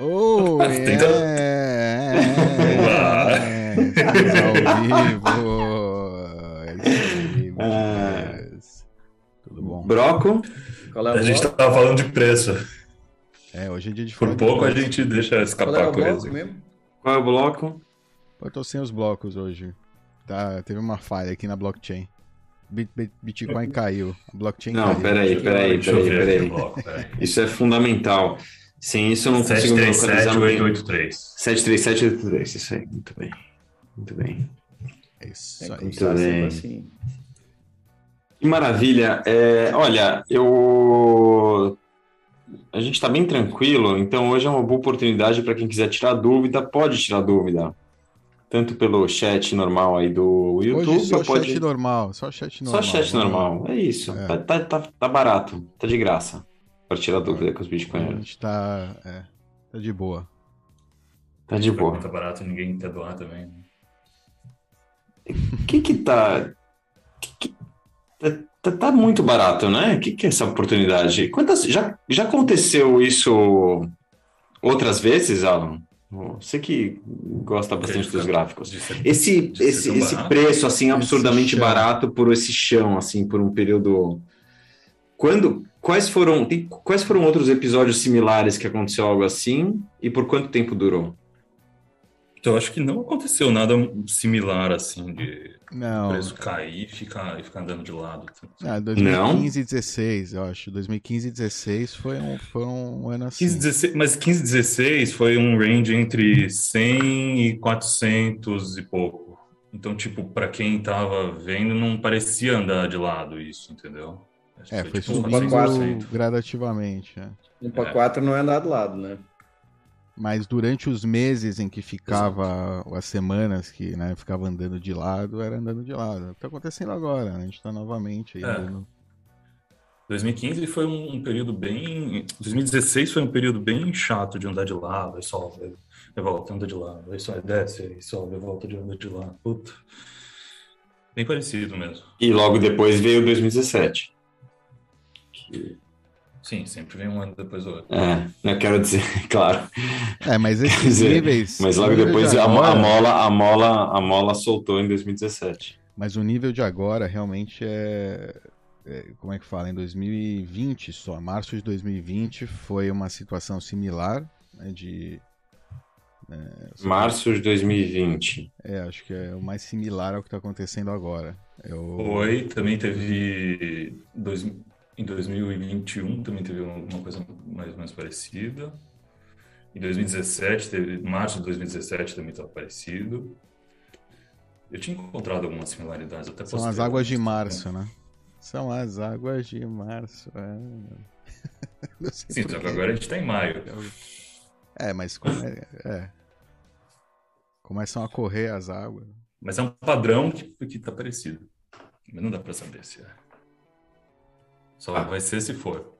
Oh, é, é, ao vivo. É. Tudo bom? Broco, Qual é o A gente bloco? tava falando de preço. É, hoje é dia de Por falar de pouco a gente deixa Qual é escapar o coisa. bloco mesmo? qual é o bloco? Eu tô sem os blocos hoje. Tá, teve uma falha aqui na blockchain. Bit- bit- Bitcoin caiu. A blockchain Não, caiu. peraí, peraí, peraí, peraí. Isso é fundamental. Sem isso eu não consigo me localizar no bem. 737-883. 73783, isso aí. Muito bem. Muito bem. É Isso aí. Muito bem. assim. Que maravilha. É, olha, eu. A gente está bem tranquilo, então hoje é uma boa oportunidade para quem quiser tirar dúvida, pode tirar dúvida. Tanto pelo chat normal aí do YouTube, Hoje só pode. chat normal. Só chat normal. Só chat Vamos- normal, é isso. É. Tá, tá, tá, tá barato, tá de graça para tirar dúvida com os A bitcoinheiros. gente tá, é, tá de boa. Tá de boa. Tá barato, ninguém quer doar também. O que que tá... que que- Tá, tá- tá muito barato, né? O que que é essa oportunidade? Quantas... Já, já aconteceu isso outras vezes, Alan? Você que gosta bastante dos gráficos. Esse, esse, esse preço, assim, absurdamente barato por esse chão, assim, por um período... Quando... Quais foram, tem- quais foram outros episódios similares que aconteceu algo assim? E por quanto tempo durou? Então, eu acho que não aconteceu nada similar assim de Não. preço cair e ficar, e ficar andando de lado. Ah, 2015 e 16, eu acho. 2015 e 16 foi um, foi um ano assim. 15, 16, mas 15, 16 foi um range entre 100 e 400 e pouco. Então, tipo, para quem tava vendo, não parecia andar de lado isso, entendeu? Acho É, foi tipo uns subindo 400. gradativamente. é. Um para É. quatro não é andar de lado, né? Mas durante os meses em que ficava, as semanas que né, ficava andando de lado, era andando de lado. É o que tá acontecendo agora, né? A gente tá novamente aí É. andando. 2015 foi um, um período bem. 2016 foi um período bem chato de andar de lado, aí sobe, aí volta, anda de lado, aí sobe, desce, aí sobe, aí volta de andar de lado. Puta. Bem parecido mesmo. E logo depois veio 2017. Sim, sempre vem um ano depois do outro. É, eu quero dizer, claro. É, mas esses dizer, níveis. Mas logo depois de a, mo- a agora- mola, a mola, a mola soltou em 2017. Mas o nível de agora realmente é, é- Como é que fala? Em 2020 só, março de 2020 foi uma situação similar, né, de. Março de 2020. É, acho que é o mais similar ao que está acontecendo agora. É o- Foi, também teve. Dois, em 2021 também teve uma coisa mais ou menos parecida. Em 2017, teve, março de 2017 também estava parecido. Eu tinha encontrado algumas similaridades, até São as águas de março, né? São as águas de março. É, Sim, só que agora a gente está em maio. É, mas como é, é. Começam a correr as águas. Mas é um padrão que, que tá parecido. Mas não dá para saber se é. Só vai ser se for.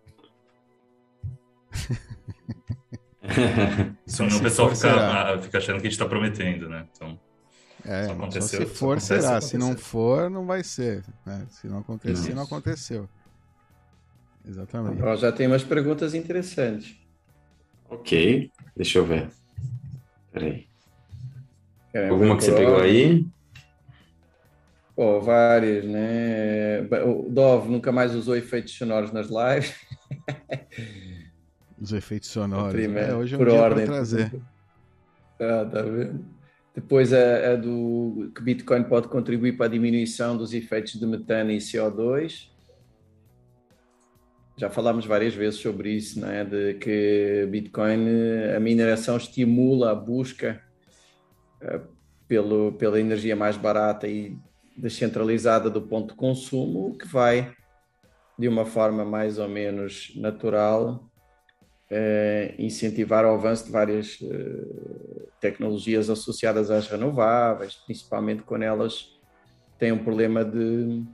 Senão Se o pessoal for, fica, ah, fica achando que a gente está prometendo, né? Então, É, Só só se só for, acontece, será. só Se não for, não vai ser. né? Se não acontecer, Isso. não aconteceu. Exatamente. Ó, já tem umas perguntas interessantes. ok, deixa eu ver. Peraí. Alguma que você pegou aí? Pô, várias, né? O Dove nunca mais usou efeitos sonoros nas lives. Os efeitos sonoros. Primeiro, É, hoje é um por dia ordem. trazer. Ah, tá vendo? Depois a, a do que Bitcoin pode contribuir para a diminuição dos efeitos de metano e CO2. Já falámos várias vezes sobre isso, não é? De que Bitcoin, a mineração estimula a busca eh, pelo, pela energia mais barata e descentralizada do ponto de consumo, que vai, de uma forma mais ou menos natural, eh, incentivar o avanço de várias eh, tecnologias associadas às renováveis, principalmente quando elas têm um problema de,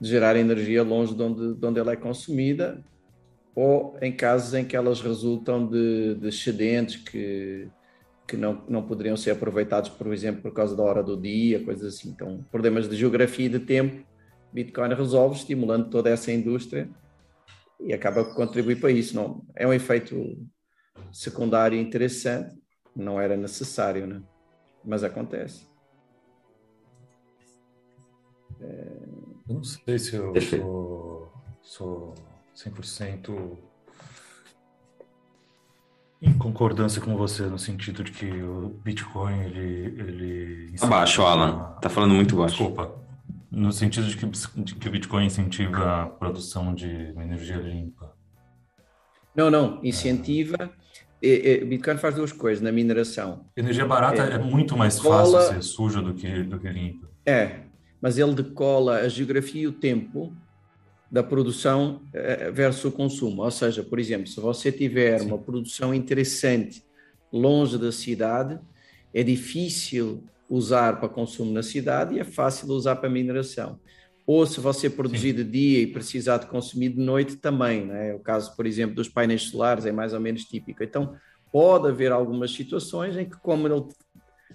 de gerar energia longe de onde, de onde ela é consumida, ou em casos em que elas resultam de, de excedentes que, que não, não poderiam ser aproveitados, por exemplo, por causa da hora do dia, coisas assim. Então, problemas de geografia e de tempo, Bitcoin resolve, estimulando toda essa indústria e acaba por contribuir para isso. Não, é um efeito secundário interessante, não era necessário, né? mas acontece. Eu não sei se eu sou, sou 100% em concordância com você, no sentido de que o Bitcoin, ele... ele Abaixo, Alan. Tá falando muito baixo. Desculpa. No sentido de que, de que o Bitcoin incentiva a produção de energia limpa. Não, não. Incentiva... É. Bitcoin faz duas coisas na mineração. Energia barata é, é muito mais cola... fácil ser suja do que, do que limpa. É, mas ele decola a geografia e o tempo da produção eh, versus o consumo. Ou seja, por exemplo, se você tiver Sim. uma produção interessante longe da cidade, é difícil usar para consumo na cidade e é fácil usar para mineração. Ou se você produzir Sim. de dia e precisar de consumir de noite, também. Né? O caso, por exemplo, dos painéis solares é mais ou menos típico. Então, pode haver algumas situações em que, como ele.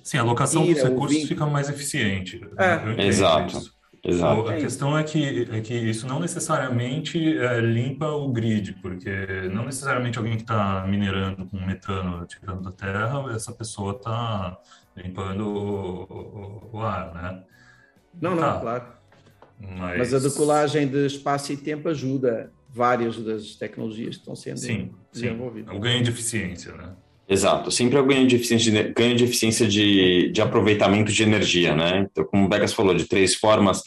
Sim, a alocação dos recursos fica mais eficiente. É. Exato. Isso. Exato. A questão é que, é que isso não necessariamente é, limpa o grid, porque não necessariamente alguém que está minerando com metano tirando da terra, essa pessoa está limpando o, o, o, ar, né? Não, tá. não, claro. Mas... Mas... a decolagem de espaço e tempo ajuda várias das tecnologias que estão sendo sim, desenvolvidas. Sim, é o ganho de eficiência, né? Exato, sempre é o ganho de eficiência, de, ganho de, eficiência de, de aproveitamento de energia, né? Então, como o Becas falou, de três formas,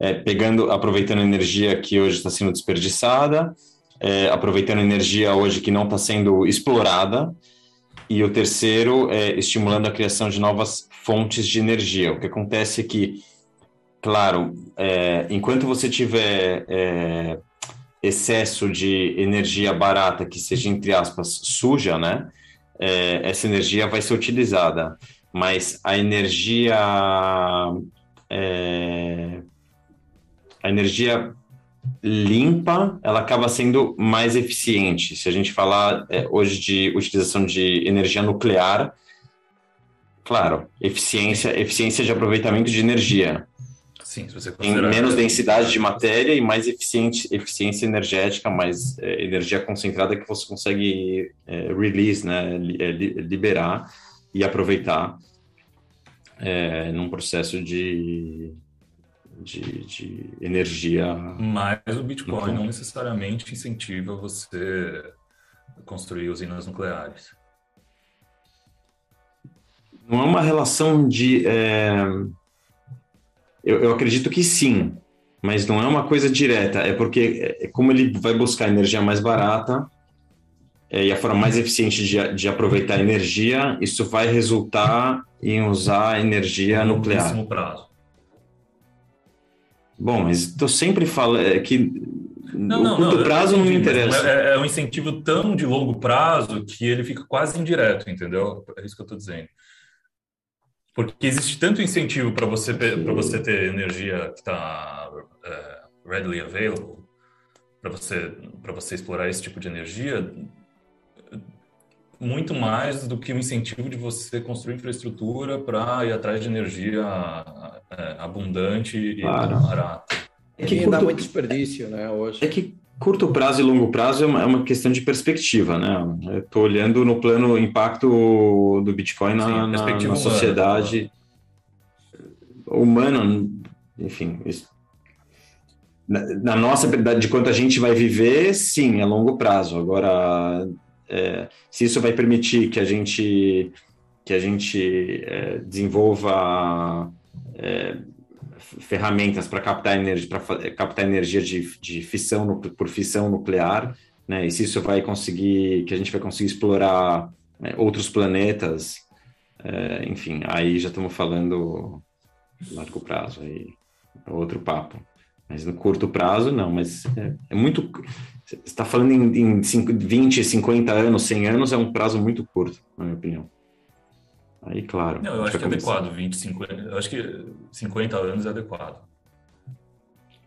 é, pegando, aproveitando energia que hoje está sendo desperdiçada, é, aproveitando energia hoje que não está sendo explorada, e o terceiro é estimulando a criação de novas fontes de energia. O que acontece é que, claro, é, enquanto você tiver é, excesso de energia barata que seja, entre aspas, suja, né? É, essa energia vai ser utilizada, mas a energia é, a energia limpa ela acaba sendo mais eficiente. Se a gente falar é, hoje de utilização de energia nuclear, claro, eficiência eficiência de aproveitamento de energia. Sim, se você Tem menos densidade de matéria e mais eficiente, eficiência energética, mais é, energia concentrada que você consegue é, release, né, é, liberar e aproveitar é, num processo de, de, de, energia. Mas o Bitcoin não necessariamente incentiva você construir usinas nucleares. Não é uma relação de é, eu, eu acredito que sim, mas não é uma coisa direta. É porque, é, como ele vai buscar energia mais barata é, e a forma mais eficiente de, de aproveitar a energia, isso vai resultar em usar energia no nuclear. prazo. Bom, mas estou sempre falando é que não, não, curto não, prazo não me interessa. É, é, um incentivo tão de longo prazo que ele fica quase indireto, entendeu? É isso que eu estou dizendo. Porque existe tanto incentivo para você para você ter energia que está é, readily available para você para você explorar esse tipo de energia muito mais do que o incentivo de você construir infraestrutura para ir atrás de energia é, abundante e claro. barata. É que curto... dá muito desperdício, né, hoje. É que curto prazo e longo prazo é uma, é questão de perspectiva, né? Estou olhando no plano impacto do Bitcoin na, Sim, na, na sociedade humana, enfim. Isso, na, na, nossa de quanto a gente vai viver, sim, a longo prazo. Agora, é, se isso vai permitir que a gente que a gente é, desenvolva é, ferramentas para captar energia, para captar energia de, de fissão por fissão nuclear, né? E se isso vai conseguir, que a gente vai conseguir explorar né, outros planetas, é, enfim, aí já estamos falando largo prazo, aí é outro papo. Mas no curto prazo, não, mas é, é muito. Você está falando em, em 20, 50 anos, 100 anos, é um prazo muito curto, na minha opinião. Aí, claro. Não, eu acho que é adequado, 20, 50. Eu acho que 50 anos é adequado.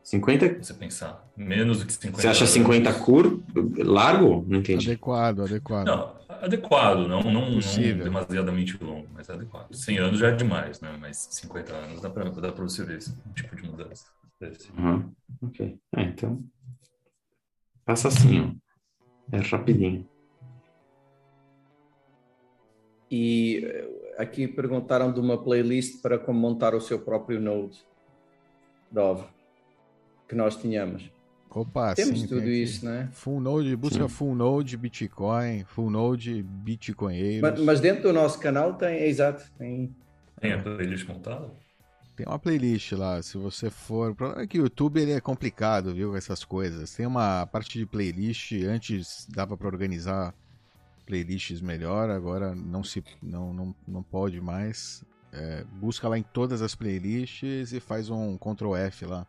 50? Você pensar. Menos do que 50 Você acha 50 anos. curto? Largo? Não entendi. Adequado, adequado. Não, adequado, não, não, não demasiadamente longo, mas adequado. 100 anos já é demais, né? Mas 50 anos dá para dá você ver esse tipo de mudança. Uhum. Ok. É, então. Passa assim, ó. É rapidinho. E aqui perguntaram de uma playlist para como montar o seu próprio Node Dove que nós tínhamos. Opa, Temos sim, tudo isso, né? Full Node, busca Sim. Full Node Bitcoin, Full Node Bitcoinheiros. Mas, mas dentro do nosso canal tem, é exato, tem. Tem a playlist montada? Tem uma playlist lá, se você for. O problema é que o YouTube ele é complicado, viu, com essas coisas. Tem uma parte de playlist, antes dava para organizar playlists melhor, agora não se não, não, não pode mais. É, busca lá em todas as playlists e faz um Ctrl F lá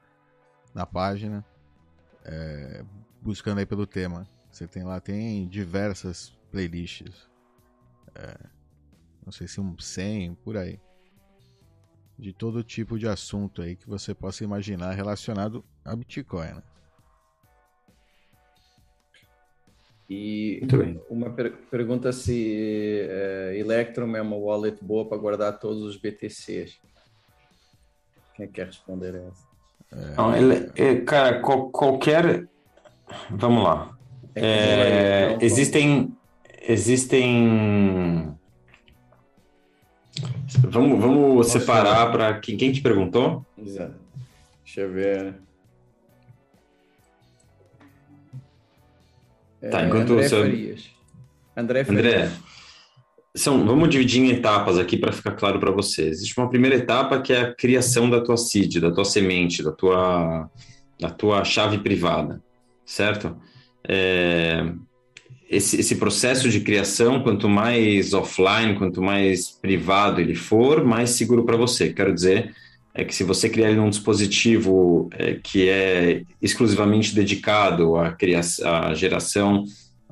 na página, é, buscando aí pelo tema. Você tem lá, tem diversas playlists. É, não sei se um 100, por aí de todo tipo de assunto aí que você possa imaginar relacionado a Bitcoin. Né? E Muito bem. uma per- pergunta se eh, Electrum é uma wallet boa para guardar todos os BTCs. Quem é que quer responder a essa? Não, ele- é, cara, qual- qualquer. Vamos lá. É É, não- existem. Existem. Vamos, vamos separar para quem, quem te perguntou? Exato. Deixa eu ver. Tá, Eh, enquanto André você- Farias. André Farias. André, são, vamos dividir em etapas aqui para ficar claro para você. Existe uma primeira etapa que é a criação da tua seed, da tua semente, da tua, da tua chave privada, certo? É, esse, esse processo de criação, quanto mais offline, quanto mais privado ele for, mais seguro para você. Quero dizer, é que se você criar num dispositivo é, que é exclusivamente dedicado à, criação, à geração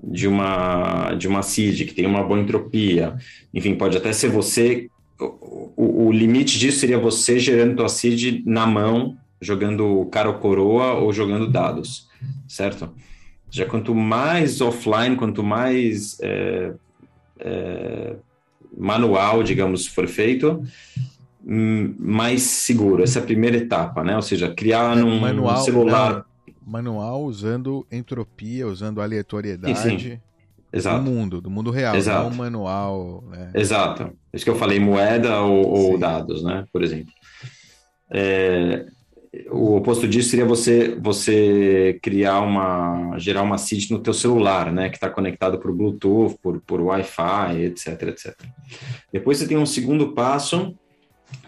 de uma, de uma seed, que tem uma boa entropia, enfim, pode até ser você, o, o- limite disso seria você gerando tua seed na mão, jogando cara ou coroa ou jogando dados, certo? Já quanto mais offline, quanto mais é, é, manual, digamos, for feito, mais seguro. Essa é a primeira etapa, né? Ou seja, criar num manual, celular. não, manual usando entropia, usando aleatoriedade Sim, sim. do Exato. mundo, do mundo real, Exato. não manual. Né? Exato. Isso que eu falei, moeda ou, ou dados, né? Por exemplo. É, o oposto disso seria você você criar uma gerar uma seed no teu celular, né? Que está conectado por Bluetooth, por, por Wi-Fi, etc, etc. Depois você tem um segundo passo,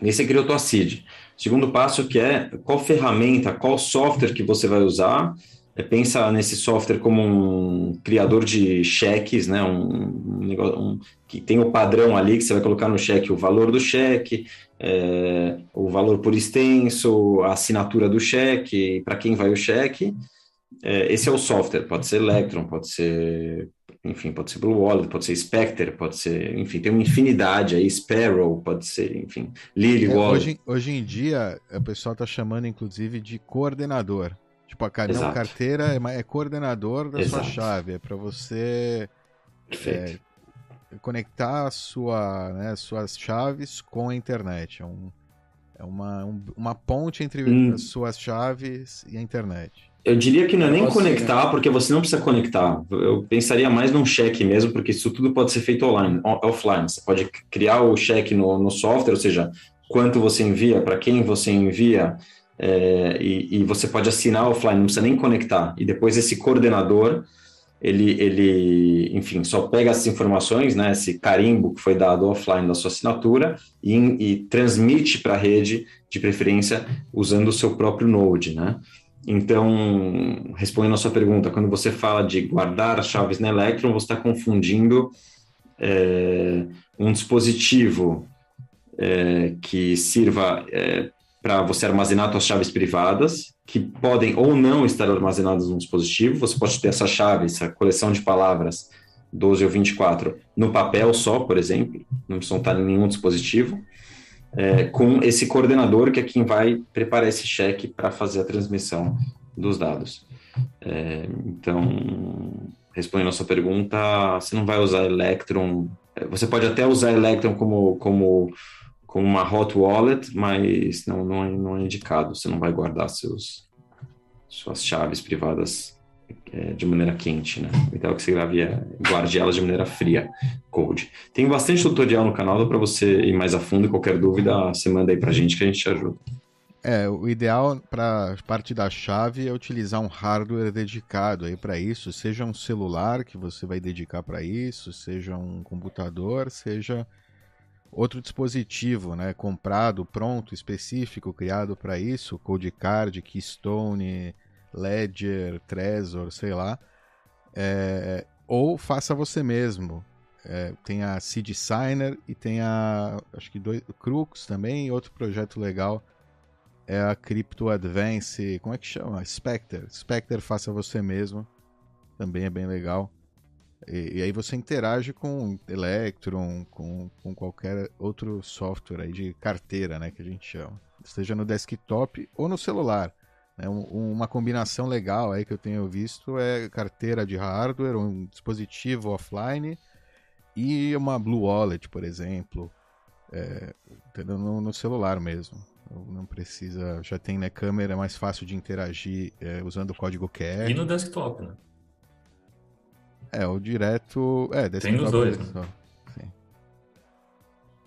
e aí você criou tua seed. Segundo passo que é qual ferramenta, qual software que você vai usar. É, pensa nesse software como um criador de cheques, né? Um, um negócio um, que tem o padrão ali que você vai colocar no cheque o valor do cheque, é, o valor por extenso, a assinatura do cheque, para quem vai o cheque. É, esse é o software, pode ser Electron, pode ser, enfim, pode ser Blue Wallet, pode ser Spectre, pode ser, enfim, tem uma infinidade aí, Sparrow, pode ser, enfim, Lily É, Wallet. hoje, hoje em dia, o pessoal tá chamando, inclusive, de coordenador. Tipo, a não, carteira é, é coordenador da sua Exato. chave. É para você Perfeito. conectar sua, né, suas chaves com a internet. É, um, é uma, um- uma ponte entre Hum. as suas chaves e a internet. Eu diria que não é nem conectar, porque você não precisa conectar. Eu pensaria mais num cheque mesmo, porque isso tudo pode ser feito online, offline. Você pode criar o cheque no, no software, ou seja, quanto você envia, para quem você envia, é, e, e você pode assinar offline, não precisa nem conectar. E depois esse coordenador, ele, ele enfim, só pega essas informações, né, esse carimbo que foi dado offline da sua assinatura e, e transmite para a rede, de preferência, usando o seu próprio Node, né? Então, respondendo a sua pergunta, quando você fala de guardar as chaves na Electron, você está confundindo é, um dispositivo é, que sirva é, para você armazenar suas chaves privadas, que podem ou não estar armazenadas no dispositivo. Você pode ter essa chave, essa coleção de palavras, 12 ou 24, no papel só, por exemplo, não precisam estar em nenhum dispositivo é, com esse coordenador que é quem vai preparar esse cheque para fazer a transmissão dos dados. É, então, respondendo a sua pergunta, você não vai usar Electron. Você pode até usar Electron como, como, como uma hot wallet, mas não, não, é, não é indicado. Você não vai guardar seus, suas chaves privadas de maneira quente, né? O ideal é que você grave, guarde elas de maneira fria, cold. Tem bastante tutorial no canal, para você ir mais a fundo. Qualquer dúvida, você manda aí para a gente que a gente te ajuda. É, o ideal para parte da chave é utilizar um hardware dedicado aí para isso, seja um celular que você vai dedicar para isso, seja um computador, seja outro dispositivo, né, comprado, pronto, específico, criado para isso, Codecard, Keystone, Ledger, Trezor, sei lá, é, ou faça você mesmo. É, tem a Seed Signer e tem a, acho que dois, Crux também, outro projeto legal é a Crypto Advance, como é que chama? Spectre. Spectre faça você mesmo, também é bem legal. E, e, aí você interage com Electron, com, com qualquer outro software aí de carteira, né, que a gente chama. Seja no desktop ou no celular. Né? Um, uma combinação legal aí que eu tenho visto é carteira de hardware, um dispositivo offline e uma Blue Wallet, por exemplo, é, no, no celular mesmo. Não precisa, já tem né, câmera, é mais fácil de interagir é, usando o código QR. E no desktop, né? É, o direto. É, desktop. Tem nos dois, né? Sim.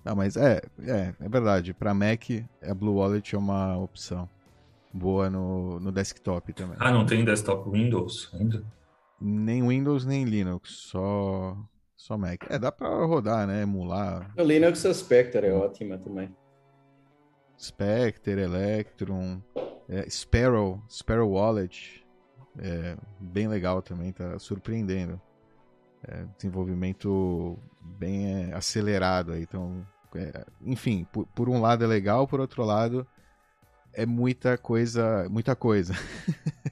Não, mas é, é, é verdade. Para Mac, a Blue Wallet é uma opção boa no, no desktop também. Ah, não tem desktop Windows ainda? Nem Windows nem Linux, só só Mac. É, dá para rodar, né? Emular. O Linux a Spectre é ótima também. Spectre, Electron, é, Sparrow, Sparrow Wallet, é, bem legal também, tá surpreendendo. É, desenvolvimento bem é, acelerado aí, então, é, enfim, por, por, um lado é legal, por outro lado é muita coisa, muita coisa,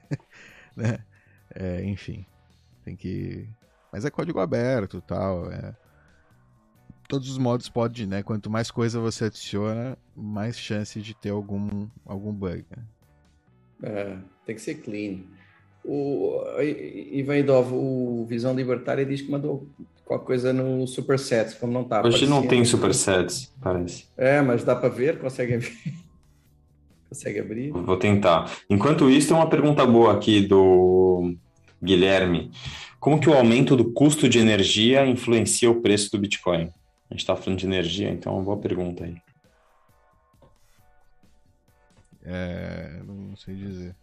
né? É, enfim, tem que, mas é código aberto, tal, é todos os modos pode, né? Quanto mais coisa você adiciona, mais chance de ter algum, algum bug. Né? É, tem que ser clean. O Ivaidov, o Visão Libertária diz que mandou qualquer coisa no Supersets, como não está. Hoje não tem Supersets, parece. É, mas dá para ver, consegue ver. Consegue abrir? Vou tentar. Enquanto isso, tem uma pergunta boa aqui do Guilherme. Como que o aumento do custo de energia influencia o preço do Bitcoin? A gente está falando de energia, então é uma boa pergunta aí. É, não sei dizer.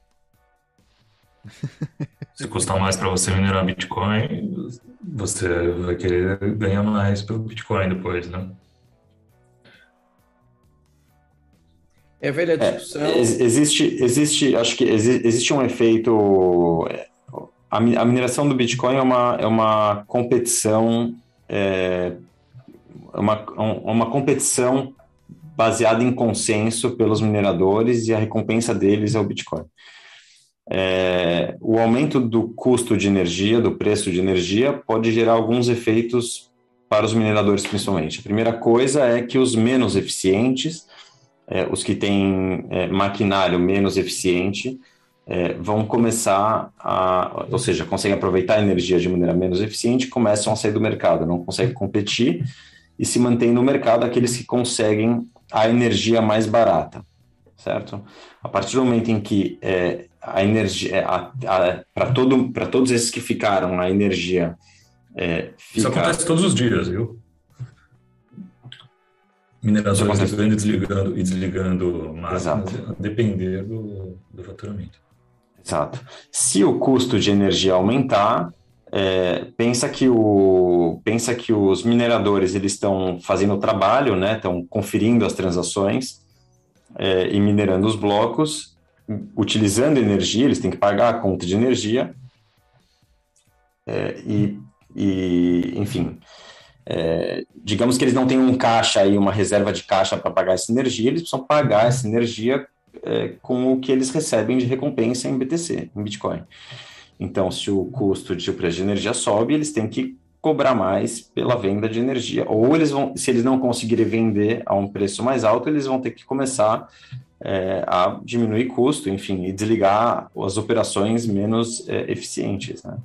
Se custar mais para você minerar Bitcoin, você vai querer ganhar mais pelo Bitcoin depois, né? É velha discussão. É, existe, existe, acho que existe um efeito. A, mineração do Bitcoin é uma, é uma competição é, é uma, uma competição baseada em consenso pelos mineradores e a recompensa deles é o Bitcoin. É, o aumento do custo de energia, do preço de energia, pode gerar alguns efeitos para os mineradores, principalmente. A primeira coisa é que os menos eficientes, é, os que têm é, maquinário menos eficiente, é, vão começar a, ou seja, conseguem aproveitar a energia de maneira menos eficiente, começam a sair do mercado, não conseguem competir e se mantém no mercado aqueles que conseguem a energia mais barata, certo? A partir do momento em que é, a energia, para todo, todos esses que ficaram, a energia é, fica... Isso acontece todos os dias, viu? Mineradores ligando e desligando, e desligando máquinas, a depender do, do faturamento. Exato. Se o custo de energia aumentar, é, pensa que o pensa que os mineradores eles estão fazendo o trabalho, né? Estão conferindo as transações é, e minerando os blocos, utilizando energia. Eles têm que pagar a conta de energia é, e, e, enfim, é, digamos que eles não têm um caixa aí, uma reserva de caixa para pagar essa energia. Eles precisam pagar essa energia é, com o que eles recebem de recompensa em BTC, em Bitcoin. Então, se o custo de o preço de energia sobe, eles têm que cobrar mais pela venda de energia. Ou eles vão, se eles não conseguirem vender a um preço mais alto, eles vão ter que começar é, a diminuir custo, enfim, e desligar as operações menos é, eficientes. Né?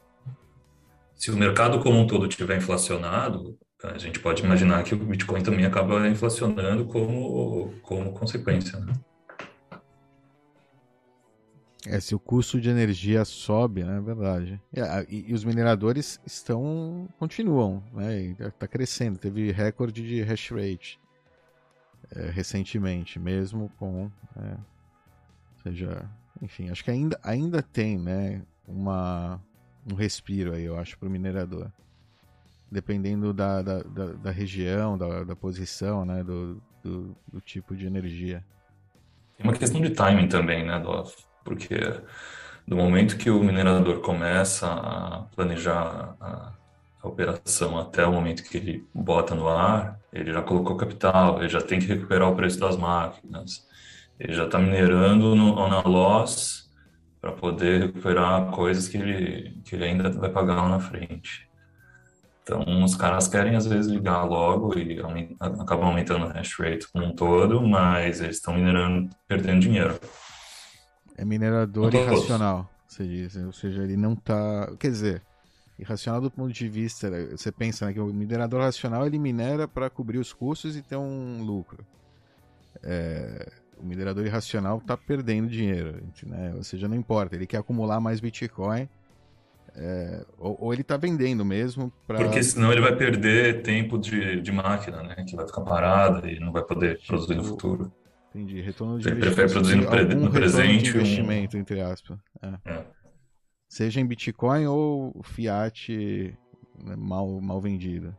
Se o mercado como um todo estiver inflacionado, a gente pode imaginar que o Bitcoin também acaba inflacionando como, como consequência. Né? É, se o custo de energia sobe, né, é verdade. E, e, os mineradores estão, continuam, né, está crescendo. Teve recorde de hash rate é, recentemente, mesmo com, é, seja, enfim, acho que ainda, ainda tem, né, uma, um respiro aí, eu acho, para o minerador. Dependendo da, da, da, da região, da, da posição, né, do, do, do tipo de energia. Tem uma questão de timing também, né, Dolph? Porque do momento que o minerador começa a planejar a, a, operação até o momento que ele bota no ar, ele já colocou capital, ele já tem que recuperar o preço das máquinas, ele já está minerando no, na loss para poder recuperar coisas que ele, que ele ainda vai pagar lá na frente. Então, os caras querem, às vezes, ligar logo e acabam aumentando o hash rate como um todo, mas eles estão minerando, perdendo dinheiro. É minerador irracional, você diz. Ou seja, ele não está... Quer dizer, irracional do ponto de vista... Você pensa né, que o minerador racional, ele minera para cobrir os custos e ter um lucro. É... O minerador irracional está perdendo dinheiro, né? ou seja, não importa, ele quer acumular mais Bitcoin é, ou, ou, ele está vendendo mesmo. Pra... Porque senão ele vai perder tempo de, de máquina, né? Que vai ficar parada e não vai poder produzir no futuro. Entendi. Retorno de ele prefere produzir no, pre no presente. De investimento, um... entre aspas. É. É. Seja em Bitcoin ou Fiat né, mal, mal vendido,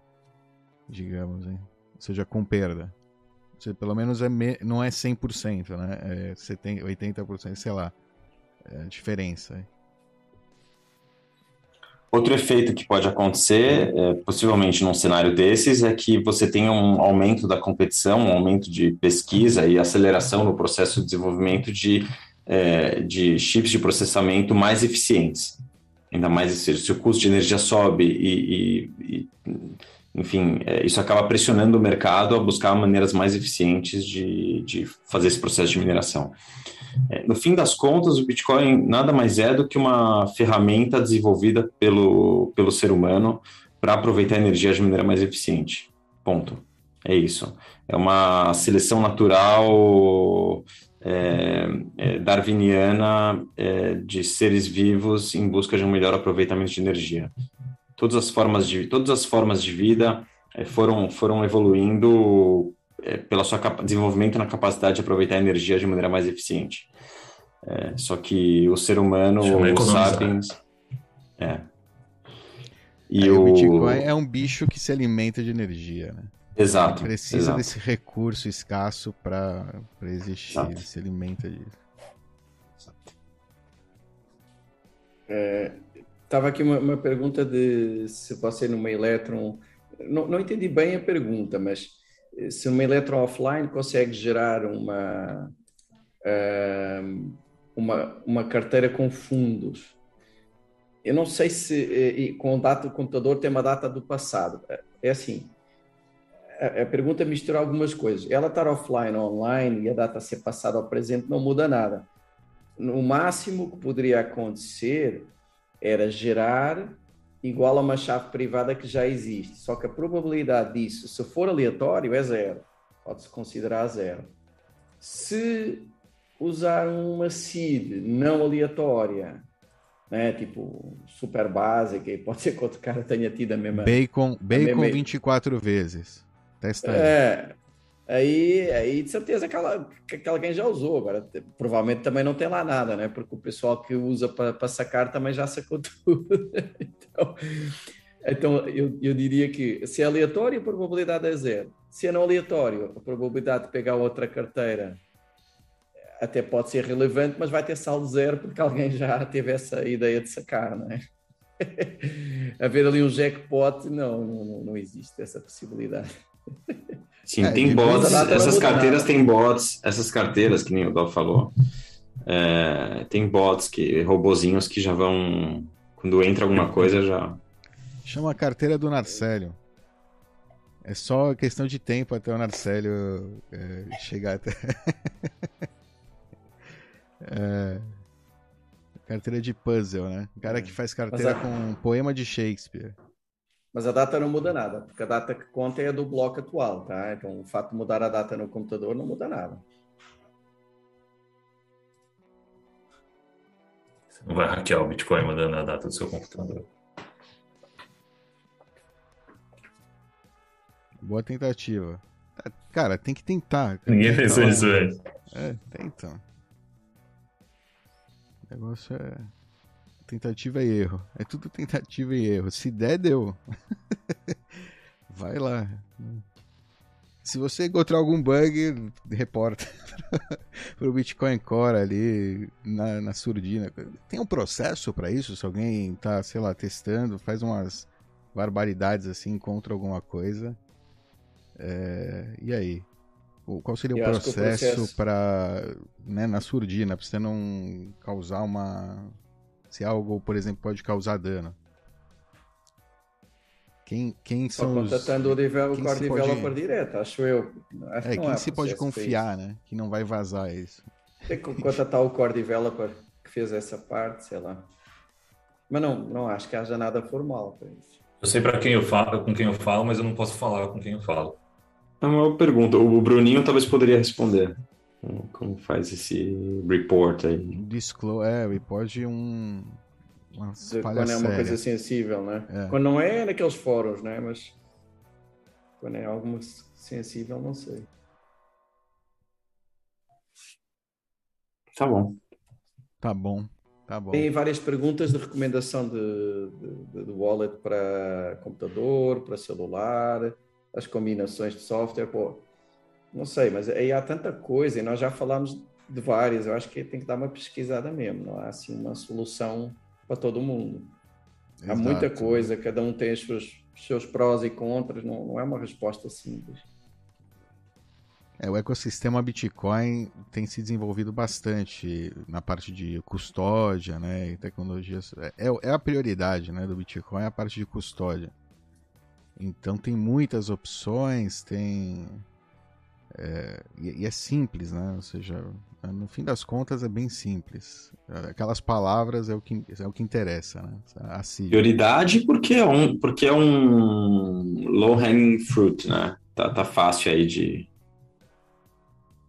digamos, hein? Ou seja, com perda. Ou pelo menos é me... não é 100%, né? É 70, 80%, sei lá. É a diferença. Hein? Outro efeito que pode acontecer, é, possivelmente num cenário desses, é que você tenha um aumento da competição, um aumento de pesquisa e aceleração no processo de desenvolvimento de, é, de chips de processamento mais eficientes. Ainda mais se o custo de energia sobe e, e, e enfim, é, isso acaba pressionando o mercado a buscar maneiras mais eficientes de, de fazer esse processo de mineração. É, no fim das contas, o Bitcoin nada mais é do que uma ferramenta desenvolvida pelo, pelo ser humano para aproveitar a energia de maneira mais eficiente. Ponto. É isso. É uma seleção natural é, é, darwiniana é, de seres vivos em busca de um melhor aproveitamento de energia. Todas as formas de, todas as formas de vida é, foram, foram evoluindo é, pelo seu desenvolvimento na capacidade de aproveitar a energia de maneira mais eficiente. É, só que o ser humano, os sapiens... É. E é, o... o Bitcoin é um bicho que se alimenta de energia, né? Exato. Ele precisa exato. desse recurso escasso para existir, exato. ele se alimenta disso. É, tava aqui uma, uma, pergunta de se você numa elétron. Não, não entendi bem a pergunta, mas se uma elétron offline consegue gerar uma, uma, uma carteira com fundos. Eu não sei se com data o computador tem uma data do passado. É assim, a, a pergunta mistura algumas coisas. Ela estar offline ou online e a data ser passada ao presente não muda nada. No máximo que poderia acontecer era gerar igual a uma chave privada que já existe. Só que a probabilidade disso, se for aleatório, é zero. Pode-se considerar zero. Se usar uma seed não aleatória, né, tipo super básica, e pode ser que outro cara tenha tido a mesma. Bacon, bacon mesma... 24 vezes. Testa aí. É, Aí, aí de certeza aquela, que alguém já usou. Agora, provavelmente também não tem lá nada, né? Porque o pessoal que usa para sacar também já sacou tudo. então, então eu, eu diria que se é aleatório, a probabilidade é zero. Se é não aleatório, a probabilidade de pegar outra carteira até pode ser relevante, mas vai ter saldo zero porque alguém já teve essa ideia de sacar, não é? Haver ali um jackpot, não, não, não existe essa possibilidade. Sim, é, tem bots, essas carteiras têm bots, essas carteiras, que nem o Dó falou, é, tem bots, que, robozinhos que já vão, quando entra alguma coisa já... Chama a carteira do Narcélio. É só questão de tempo até o Narcélio é, chegar até... é, carteira de puzzle, né? O cara que faz carteira com um poema de Shakespeare. Mas a data não muda nada, porque a data que conta é a do bloco atual, tá? Então, o fato de mudar a data no computador não muda nada. Você não vai hackear o Bitcoin mandando a data do seu computador. Boa tentativa. Cara, tem que tentar. Ninguém pensou nisso antes. É, tenta. O negócio é tentativa e erro. É tudo tentativa e erro. Se der, deu. Vai lá. Se você encontrar algum bug, reporta para o Bitcoin Core ali na, na surdina. Tem um processo para isso? Se alguém está, sei lá, testando, faz umas barbaridades assim, encontra alguma coisa. É, e aí? Qual seria o processo, processo... para, né, na surdina, para você não causar uma. Se algo, por exemplo, pode causar dano? Quem, quem são Só contatando os... o, devel, o core developer pode... direto, acho eu. Acho é, quem é se pode confiar, né? Que não vai vazar isso. Tem que contatar o core developer que fez essa parte, sei lá. Mas não, não acho que haja nada formal para isso. Eu sei para quem eu falo, com quem eu falo, mas eu não posso falar com quem eu falo. É uma pergunta. O Bruninho talvez poderia responder. Como faz esse report aí? Disclose, é, report de um, uma quando é uma coisa sensível, né? É. Quando não é, é naqueles fóruns, né? Mas quando é algo sensível, não sei. Tá bom. Tá bom. Tá bom. Tem várias perguntas de recomendação de, de, de wallet para computador, para celular, as combinações de software. Pô, não sei, mas aí há tanta coisa e nós já falámos de várias. Eu acho que tem que dar uma pesquisada mesmo. Não há assim uma solução para todo mundo. Exato. Há muita coisa, cada um tem os seus, seus prós e contras, não, não é uma resposta simples. É, o ecossistema Bitcoin tem se desenvolvido bastante na parte de custódia, né, e tecnologias. É, é a prioridade, né, do Bitcoin, é a parte de custódia. Então tem muitas opções, tem é, e, e, é simples, né? Ou seja, no fim das contas é bem simples. Aquelas palavras é o que, é o que interessa, né? A Prioridade porque é um, porque é um low hanging fruit, né? Tá, tá fácil aí de.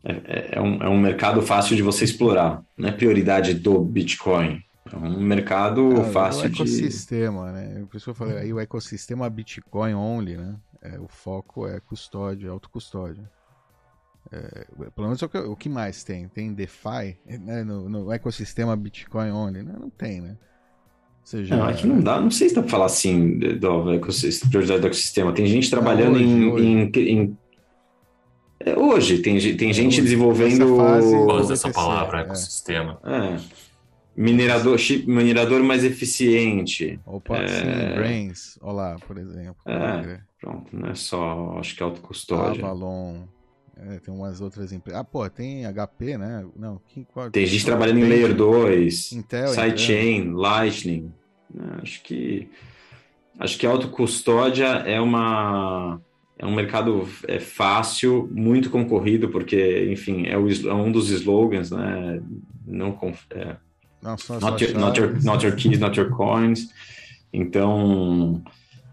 É, é, é, um, é um mercado fácil de você explorar. Não é prioridade do Bitcoin. É um mercado é, fácil de. O ecossistema, de... né? Por isso que eu falei, aí o ecossistema Bitcoin only, né? É, o foco é custódia, autocustódia. É, pelo menos é o que, o que, mais tem? Tem DeFi né, no, no, ecossistema Bitcoin only? Não, não tem, né? Seja, não, aqui não dá, não sei se dá para falar assim do ecossistema, prioridade do ecossistema. Tem gente trabalhando hoje, em, hoje. Em, em, é, hoje, tem, tem gente hoje, desenvolvendo. Gosto dessa palavra, é. ecossistema. É. Minerador, chip, minerador mais eficiente. Opa, é... sim, Brains, olá, por exemplo. É, pronto, não é só, acho que autocustódia. Avalon. É, tem umas outras empresas. Ah, pô, tem HP, né? Não, quem, qual, tem gente trabalhando em Layer 2, Intel, Sidechain, Lightning. Né, acho que acho que autocustódia é uma é um mercado é fácil, muito concorrido, porque, enfim, é, o, é um dos slogans, né? Não, é, Não not, your, not, your, not your keys, not your coins. Então,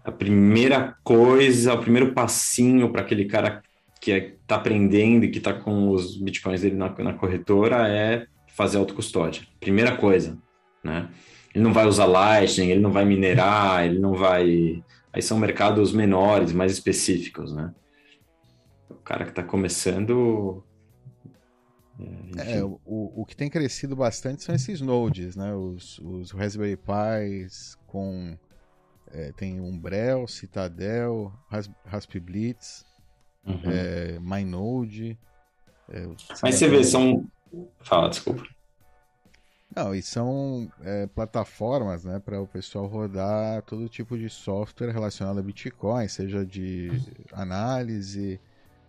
a primeira coisa, o primeiro passinho para aquele cara que está é, tá aprendendo e que está com os bitcoins dele na, na corretora é fazer autocustódia. Primeira coisa, né? Ele não vai usar Lightning, ele não vai minerar, ele não vai... Aí são mercados menores, mais específicos, né? O cara que está começando... É, é o, o que tem crescido bastante são esses nodes, né? Os, os Raspberry Pis com... É, tem Umbrel, Citadel, Rasp, Blitz uhum. é, MyNode. É, Mas você vê, são. Fala, desculpa. Não, e são é, plataformas né, para o pessoal rodar todo tipo de software relacionado a Bitcoin, seja de análise,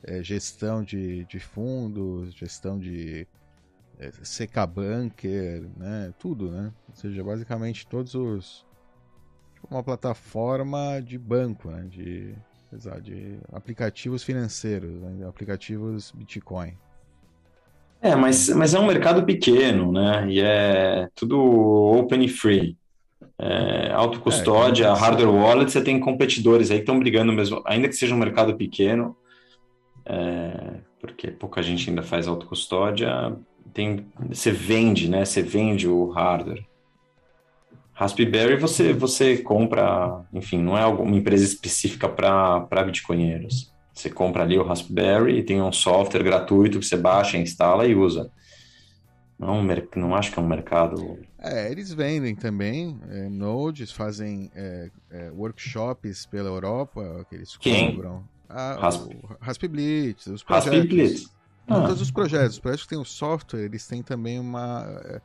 é, gestão de, de fundos, gestão de é, CK Bunker, né, tudo, né? Ou seja, basicamente todos os. Tipo uma plataforma de banco, né? De, Exato, de aplicativos financeiros, né? aplicativos Bitcoin. É, mas, mas é um mercado pequeno, né? E é tudo open e free. É, autocustódia, é, hardware wallet, você tem competidores aí que estão brigando mesmo, ainda que seja um mercado pequeno, é, porque pouca gente ainda faz autocustódia, tem, você vende, né? Você vende o hardware. Raspberry você, você compra, enfim, não é alguma empresa específica para bitcoinheiros. Você compra ali o Raspberry e tem um software gratuito que você baixa, instala e usa. Não, não acho que é um mercado. É, eles vendem também é, nodes, fazem é, é, workshops pela Europa que eles Quem? cobram. Ah, Rasp... Raspblitz, os projetos. Raspblitz. Ah. todos os projetos. Os projetos que têm o software, eles têm também uma é,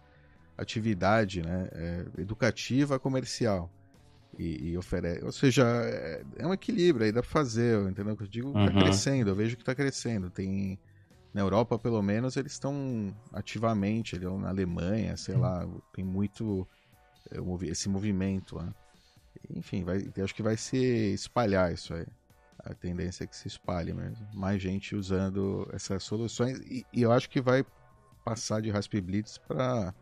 atividade né, é, educativa comercial. E, e, oferece. Ou seja, é, é, um equilíbrio aí, dá pra fazer, entendeu? Eu digo, tá uhum. crescendo, eu vejo que tá crescendo. Tem. Na Europa, pelo menos, eles estão ativamente, ali, na Alemanha, sei lá, tem muito é, esse movimento. Né? Enfim, vai, acho que vai se espalhar isso aí. A tendência é que se espalhe mesmo. Mais gente usando essas soluções. E, e eu acho que vai passar de Raspberry para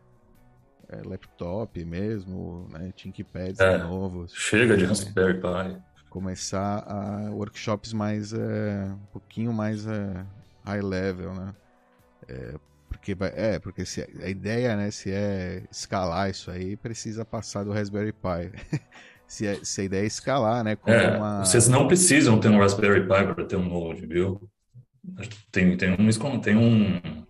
é, laptop mesmo, né? ThinkPads é, novos. Chega de Raspberry Pi. Começar a workshops mais é, um pouquinho mais é, high level, né? É, porque vai, é, porque se, a ideia, né, se é escalar isso aí, precisa passar do Raspberry Pi. se, é, se, a ideia é escalar, né? é, uma... Vocês não precisam ter um Raspberry Pi para ter um Node, viu? Tem, tem um, tem um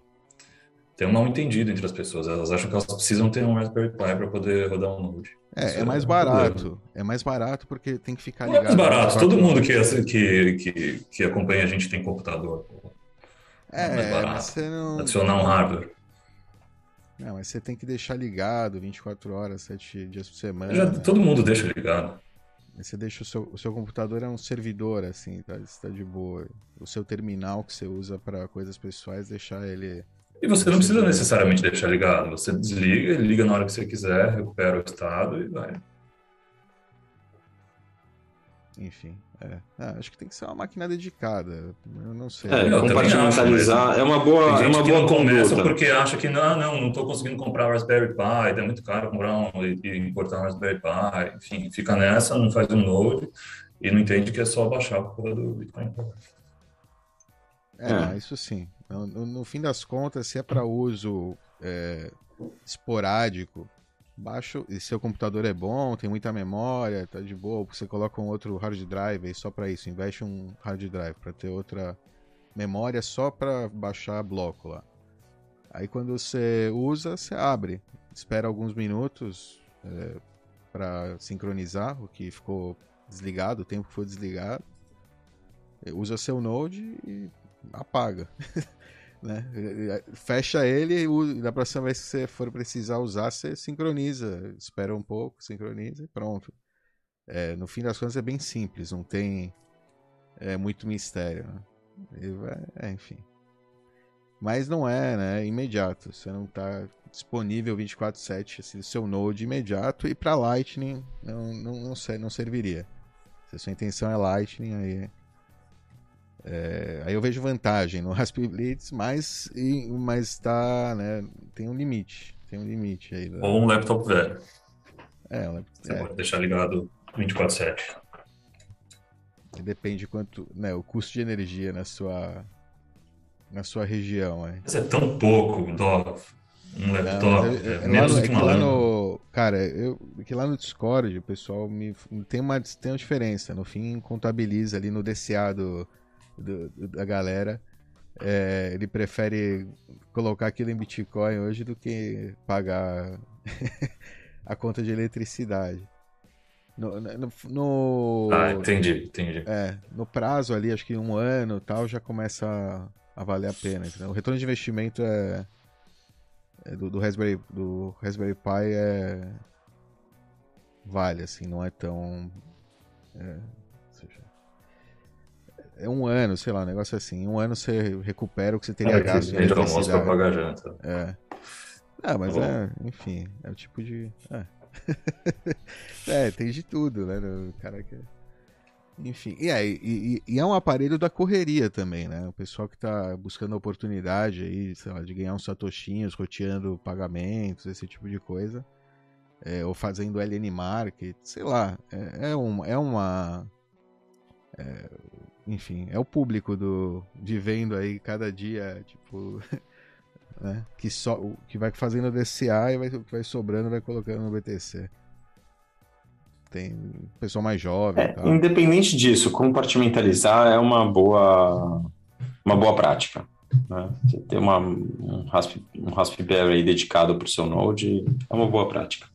tem um mal entendido entre as pessoas. Elas acham que elas precisam ter um Raspberry Pi para poder rodar um Node. É, é mais barato. É mais barato porque tem que ficar ligado. Não é mais barato. Todo mundo que, que, que, que acompanha a gente tem computador. É, é mais barato. Você não... Adicionar um hardware. Não, mas você tem que deixar ligado 24 horas, 7 dias por semana. Já, todo mundo deixa ligado. Você deixa o seu, o seu computador é um servidor, assim, tá? Você tá de boa. O seu terminal que você usa para coisas pessoais, deixar ele e você não precisa necessariamente deixar ligado. Você desliga, liga na hora que você quiser, recupera o estado e vai. Enfim, é. Ah, acho que tem que ser uma máquina dedicada. Eu não sei. É, compartimentalizar é uma boa. Tem gente é uma que boa não começa porque acha que não, não, não estou conseguindo comprar Raspberry Pi, é muito caro comprar um e importar um Raspberry Pi. Enfim, fica nessa, não faz um Node e não entende que é só baixar a porra do Bitcoin. É, é. isso sim. No, no, fim das contas, se é para uso é, esporádico, baixo, e seu computador é bom, tem muita memória, tá de boa, você coloca um outro hard drive aí só para isso, investe um hard drive para ter outra memória só para baixar bloco lá. Aí quando você usa, você abre, espera alguns minutos é, para sincronizar o que ficou desligado, o tempo que foi desligado, usa seu Node e apaga. né? Fecha ele e da próxima vez que você for precisar usar, você sincroniza. Espera um pouco, sincroniza e pronto. É, no fim das contas é bem simples, não tem é, muito mistério. Né? Vai, é, enfim. Mas não é, né? É imediato. Você não está disponível 24/7 assim, seu Node imediato e para Lightning não, não, não, não serviria. Se a sua intenção é Lightning, aí é, aí eu vejo vantagem no Raspberry Blitz, mas, e, mas tá, né, tem um limite. Tem um limite aí. Ou um laptop velho. É, um laptop, Você é. pode deixar ligado 24/7. Depende quanto, né, o custo de energia na sua na sua região, é. Mas é tão pouco, dó. Um laptop, Não, eu, é, é, menos é que lá no, cara, eu que lá no Discord o pessoal me tem uma tem uma diferença, no fim contabiliza ali no DCA do do, da galera. É, ele prefere colocar aquilo em Bitcoin hoje do que pagar a conta de eletricidade. No, no, no, ah, entendi, entendi. É, no prazo ali, acho que um ano tal, já começa a, a valer a pena. Entendeu? O retorno de investimento é, é do, do, Raspberry, do Raspberry Pi é vale, assim, não é tão é, é um ano, sei lá, um negócio assim. Um ano você recupera o que você teria é, gasto. Vende almoço pra pagar janta. É. Ah, mas tá é, enfim, é o tipo de. É. é, tem de tudo, né? O cara que. Enfim, e, aí, e, e, é um aparelho da correria também, né? O pessoal que tá buscando oportunidade aí, sei lá, de ganhar uns satoshinhos, roteando pagamentos, esse tipo de coisa. É, ou fazendo LN Market, sei lá. É, é, um, é uma. É, enfim, é o público do vivendo aí cada dia, tipo, né, que só que vai fazendo DCA e vai, vai sobrando vai colocando no BTC. tem pessoa mais jovem. É, independente disso, compartimentalizar é uma boa, uma boa prática. Né? Você ter uma, um, Rasp, um Raspberry dedicado para o seu Node é uma boa prática.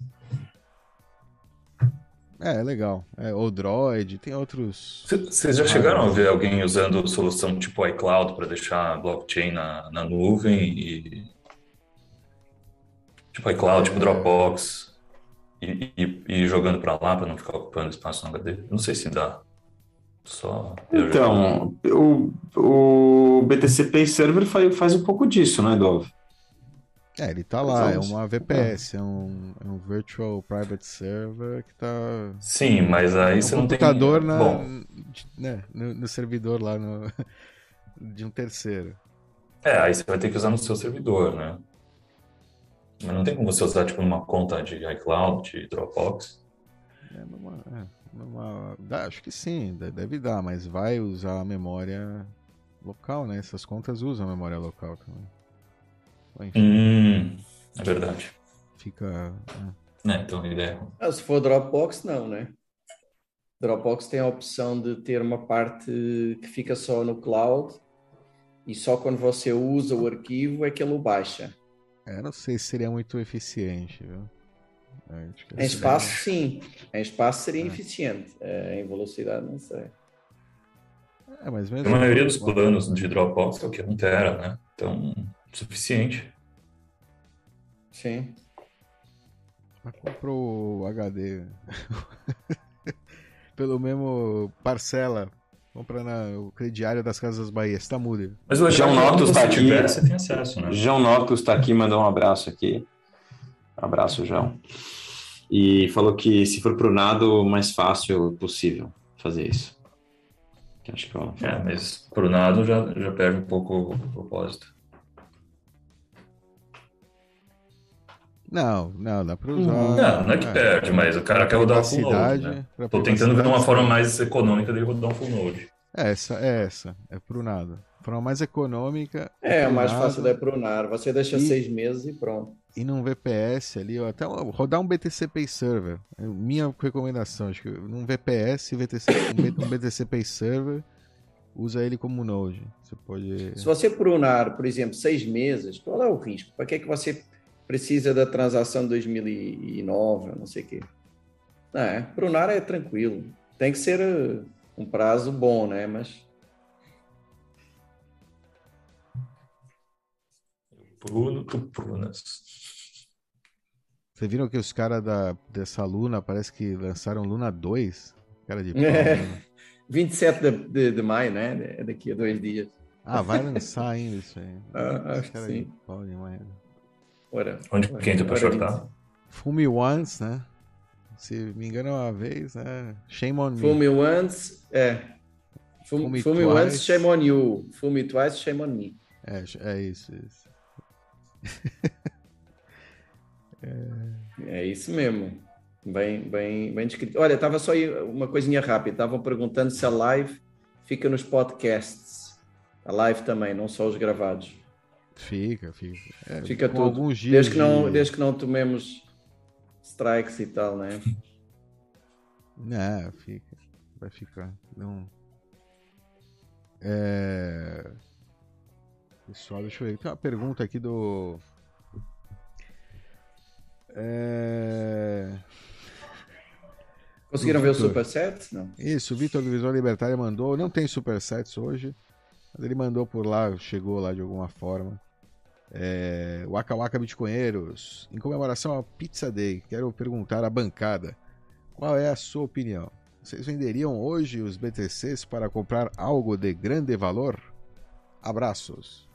É, é legal. É, o Droid, tem outros. Vocês já chegaram a ver alguém usando solução tipo iCloud para deixar blockchain na, na nuvem e. Tipo iCloud, tipo Dropbox, e, e, e jogando para lá para não ficar ocupando espaço no HD? Não sei se dá. Só. Então, o, o BTC Pay Server faz, faz um pouco disso, né, Dove? É, ele tá lá, é uma VPS, é um, é um Virtual Private Server que tá. Sim, mas aí é um você não tem. computador na, Bom. Né, no, no, servidor lá no, de um terceiro. É, aí você vai ter que usar no seu servidor, né? Mas não tem como você usar, tipo, numa conta de iCloud, de Dropbox. É, numa, é, numa, dá, acho que sim, deve dar, mas vai usar a memória local, né? Essas contas usam a memória local também. Hum, é verdade. Fica. É, é então ideia. Ah, se for Dropbox, não, né? Dropbox tem a opção de ter uma parte que fica só no cloud e só quando você usa o arquivo é que ele o baixa. É, não sei se seria muito eficiente, viu? É, em espaço, sim. Em espaço seria é. eficiente. É, em velocidade, não sei. É, mas mesmo... A maioria dos planos de Dropbox é o que? 1 tera, né? Então, Suficiente. Sim. Mas comprou o HD pelo mesmo parcela. Compra na, o crediário das Casas Bahia. Está mudo. Mas o João Notos está aqui. Tiver, você tem acesso, né? João Notos está aqui, mandou um abraço aqui. Um abraço, João. E falou que se for pro nado, mais fácil possível fazer isso. Acho que eu... É, mas pro nado já, já perde um pouco o propósito. Não, não, dá para usar. Não, não é que é. perde, mas o cara quer rodar um full node. Né? Tô tentando ver uma forma mais econômica dele rodar um full node. É essa, é essa, é pro nada. Forma mais econômica. É, é mais fácil é pro nada. Você deixa e, seis meses e pronto. E num VPS ali, até rodar um BTC Pay Server. É minha recomendação, acho que num VPS, VTC, um BTC Pay Server, usa ele como Node. Você pode. Se você prunar, por exemplo, seis meses, qual é o risco? Para que é que você precisa da transação de 2009, não sei o quê. Não, é, prunar é tranquilo. Tem que ser uh, um prazo bom, né? Mas. Bruno, tu prunas. Vocês viram que os caras dessa Luna parece que lançaram Luna 2? Cara de pau, é, né? 27 de, de, de, maio, né? É daqui a dois dias. Ah, vai lançar ainda isso aí. Ah, acho que sim. De pau demais. Ora, Onde ora, quem entra pra shortar? Fume Once, né? Se me engano uma vez, né? Shame on me. Fume Once, é. Fume, fume Once, shame on you. Fume Twice, shame on me. É, é isso, isso. é... é isso mesmo. Bem, bem, bem descrito. Olha, estava só aí uma coisinha rápida. Estavam perguntando se a live fica nos podcasts. A live também, não só os gravados. Fica, fica. É, fica tudo. Alguns dias desde, que não, de... desde que não tomemos strikes e tal, né? Não, fica. Vai ficar. Não. É... Pessoal, deixa eu ver. Tem uma pergunta aqui do. É... Conseguiram ver o superset? Não. Isso, o Vitor do Visual Libertária mandou. Não tem supersets hoje, mas ele mandou por lá, chegou lá de alguma forma. É, Waka Waka Bitcoinheiros, em comemoração ao Pizza Day, quero perguntar à bancada: qual é a sua opinião? Vocês venderiam hoje os BTCs para comprar algo de grande valor? Abraços.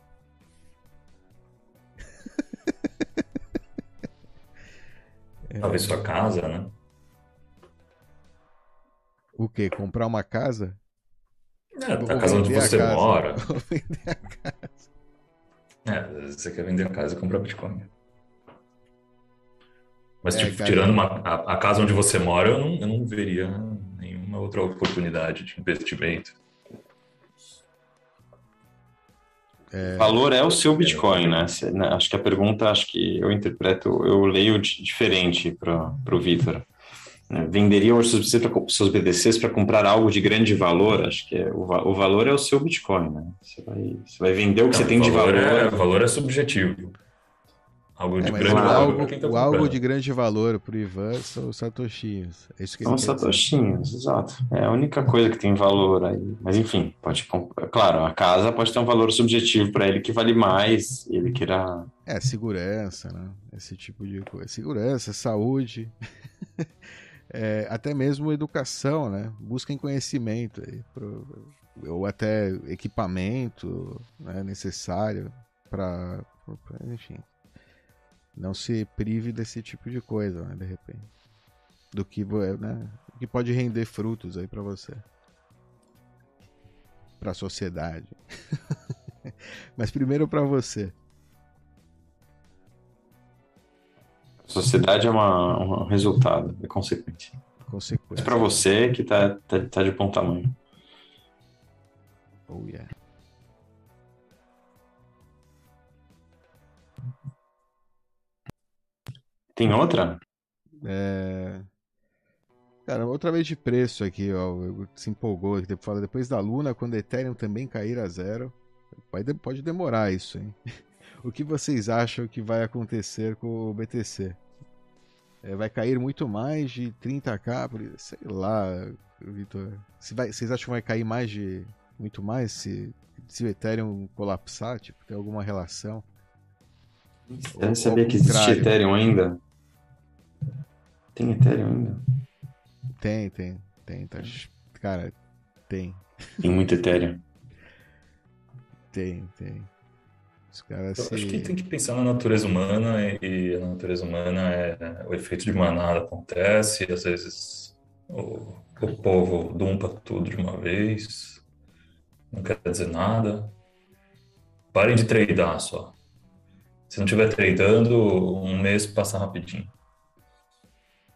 Talvez sua casa, né? O que? Comprar uma casa? É, a casa onde você casa. mora. Vou vender a casa. É, você quer vender a casa e comprar Bitcoin. Mas, é, tipo, cara, tirando uma, a, a, casa onde você mora, eu não, eu não veria nenhuma outra oportunidade de investimento. É... O valor é o seu Bitcoin, né? né? Acho que a pergunta, acho que eu interpreto, eu leio diferente para o Vitor. Né, venderia hoje seus BTCs para comprar algo de grande valor, acho que é, o, o, valor é o seu Bitcoin, né? Você vai, você vai vender o que Não, você tem de valor. É, o valor é subjetivo. Algo de é, grande valor. Algo, tá o algo de grande valor para o Ivan são os satoshinhos. É isso que são satoshinhos, exato. É a única coisa que tem valor aí. Mas enfim, pode claro, a casa pode ter um valor subjetivo para ele que vale mais, ele queira... É, segurança, né? Esse tipo de coisa. Segurança, saúde... é, até mesmo educação, né? Busquem conhecimento aí, pro, ou até equipamento né, necessário para, enfim, não se prive desse tipo de coisa, né, de repente, do que, né, que pode render frutos aí para você, para a sociedade. Mas primeiro para você. Sociedade é uma, um resultado, é consequência. Consequência. para você que tá, tá, tá de bom tamanho. Oh, yeah. Tem outra? É... Cara, outra vez de preço aqui, ó. Se empolgou aqui. Fala, depois da Luna, quando Ethereum também cair a zero. Pode, pode demorar isso, hein? O que vocês acham que vai acontecer com o BTC? É, vai cair muito mais de 30k, sei lá, Vitor. Se vocês acham que vai cair mais de. muito mais se, se o Ethereum colapsar? Tipo, tem alguma relação? Você não sabia que existe Ethereum ainda? Tem Ethereum ainda? Tem, tem, tem. Tá... Cara, tem. Tem muito Ethereum. tem, tem. Eu se... acho que tem que pensar na natureza humana e a natureza humana é o efeito de manada acontece, às vezes o, o povo dumpa tudo de uma vez, não quer dizer nada. Parem de tradar só. Se não estiver tradando, um mês passa rapidinho.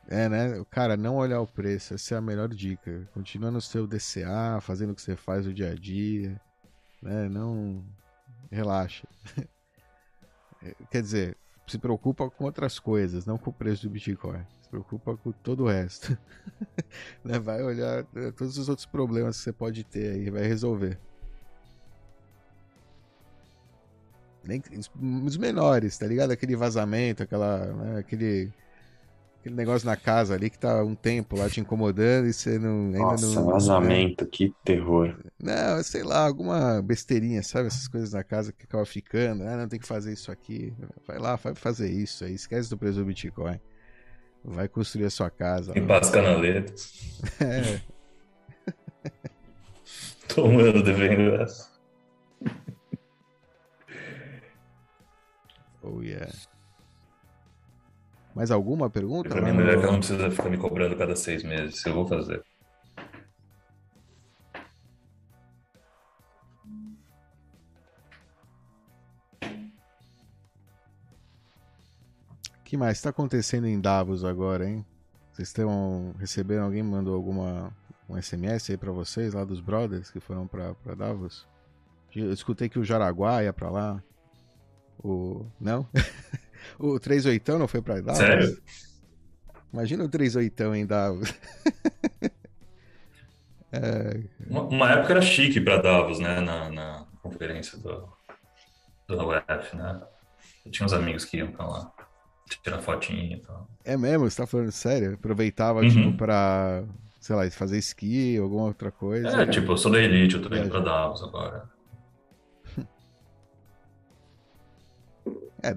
É, né? Cara, não olhar o preço, essa é a melhor dica. Continua no seu DCA, fazendo o que você faz no dia a dia, né? Não relaxa. Quer dizer, se preocupa com outras coisas, não com o preço do Bitcoin. Se preocupa com todo o resto. Né, vai olhar é, todos os outros problemas que você pode ter aí, vai resolver. Nem, os menores, tá ligado? Aquele vazamento, aquela, né, aquele aquele negócio na casa ali que tá um tempo lá te incomodando e você não. Ainda Nossa, não, vazamento, né? que terror. Não, sei lá, alguma besteirinha, sabe? Essas coisas na casa que acaba ficando. Ah, não tem que fazer isso aqui. Vai lá, vai fazer isso aí. Esquece do preço do Bitcoin. Vai construir a sua casa. Limpar as canaletas. É. Tomando devendo essa. Oh yeah. Mais alguma pergunta? Pra mim, mulher que ela não precisa ficar me cobrando cada seis meses. Eu vou fazer. O que mais está acontecendo em Davos agora, hein? Vocês estão recebendo alguém mandou alguma um SMS aí para vocês lá dos brothers que foram para Davos? Eu escutei que o Jaraguá ia para lá. O não? O 38 não foi pra Davos? Sério? Imagina o 38 em Davos. é... uma, uma, época era chique pra Davos, né? Na, na conferência do, do UF, né? Eu tinha uns amigos que iam pra lá tirar fotinha e tal. É mesmo? Você tá falando sério? Aproveitava, uhum. tipo, pra, sei lá, fazer esqui, alguma outra coisa? É, tipo, eu sou da Elite, eu tô indo pra Davos agora. É,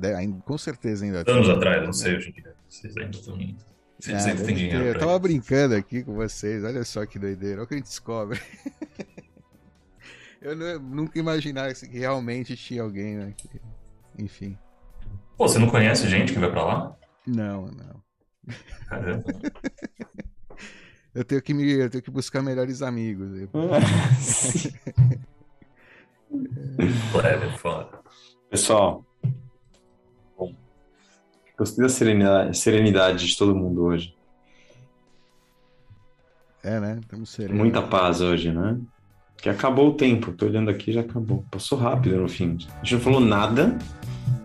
com certeza ainda tem. Anos atrás, não sei hoje em dia. Vocês ainda estão indo. Vocês ah, ainda têm dinheiro. Eu tava isso. brincando aqui com vocês, olha só que doideira, olha o que a gente descobre. eu não, nunca imaginasse que realmente tinha alguém, né? Que, enfim. Pô, você não conhece gente que vai pra lá? Não, não. Caramba. eu tenho que me, eu tenho que buscar melhores amigos. Clever, foda. Pessoal, Gostei da serenidade, serenidade de todo mundo hoje. É, né? Estamos serenos. Muita paz hoje, né? Que acabou o tempo. Tô olhando aqui já acabou. Passou rápido no fim. A gente não falou nada.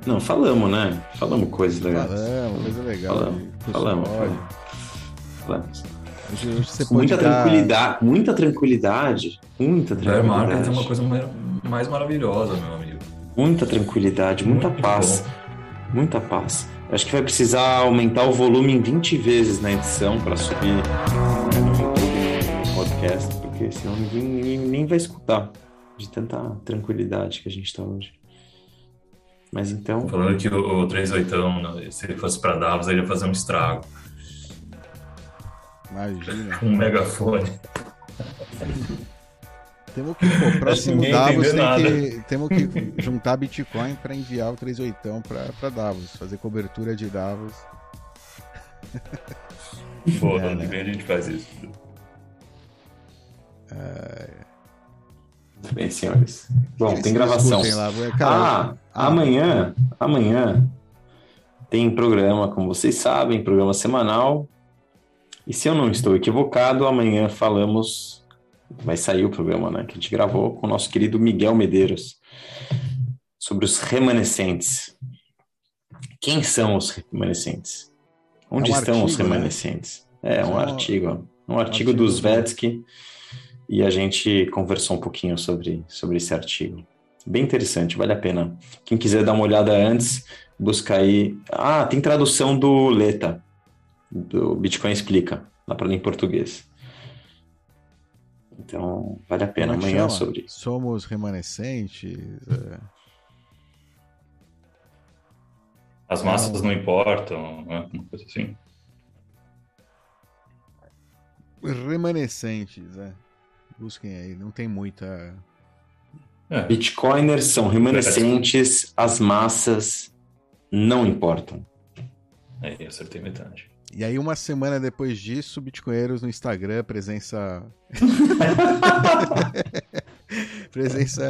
Não, falamos, né? Falamos coisas legais. Falamos, coisa legal. Falamos, falamos, falamos. falamos. Hoje, hoje você pode Muita dar- tranquilidade, muita tranquilidade, muita Market é uma tranquilidade, coisa mais, mais maravilhosa, meu amigo. muita tranquilidade, muita Muito paz, bom. muita paz. Acho que vai precisar aumentar o volume em 20 vezes na edição para subir no no podcast, porque senão ninguém, ninguém nem vai escutar de tanta tranquilidade que a gente está hoje. Mas então, Falando que o, o 38, né, se ele fosse pra Davos, ele ia fazer um estrago. Imagina. Um megafone. Temos que, pô, próximo Davos tem que, temos que juntar Bitcoin para enviar o 38 para para Davos, fazer cobertura de Davos. Pô, É, ano né? vem a gente faz isso. muito bem, senhores. Bom, Eles tem gravação. Lá. Ah, ah. amanhã, amanhã tem programa, como vocês sabem, programa semanal. E se eu não estou equivocado, amanhã falamos, vai sair o programa, né, que a gente gravou com o nosso querido Miguel Medeiros sobre os remanescentes. Quem são os remanescentes? Onde É um estão os artigo, né? remanescentes? É um Só- artigo, um artigo do Svetsky e a gente conversou um pouquinho sobre, sobre esse artigo. Bem interessante, vale a pena. Quem quiser dar uma olhada antes, busca aí. Ah, tem tradução do Leta, do Bitcoin Explica, dá para ler em português. Então, vale a pena. como é Amanhã chama? sobre. Somos remanescentes. é, As massas não importam, né? Uma coisa assim. remanescentes, é. Busquem aí, não tem muita. É, Bitcoiners são remanescentes, as massas não importam. aí eu acertei metade. E aí, uma semana depois disso, Bitcoinheiros no Instagram, presença. presença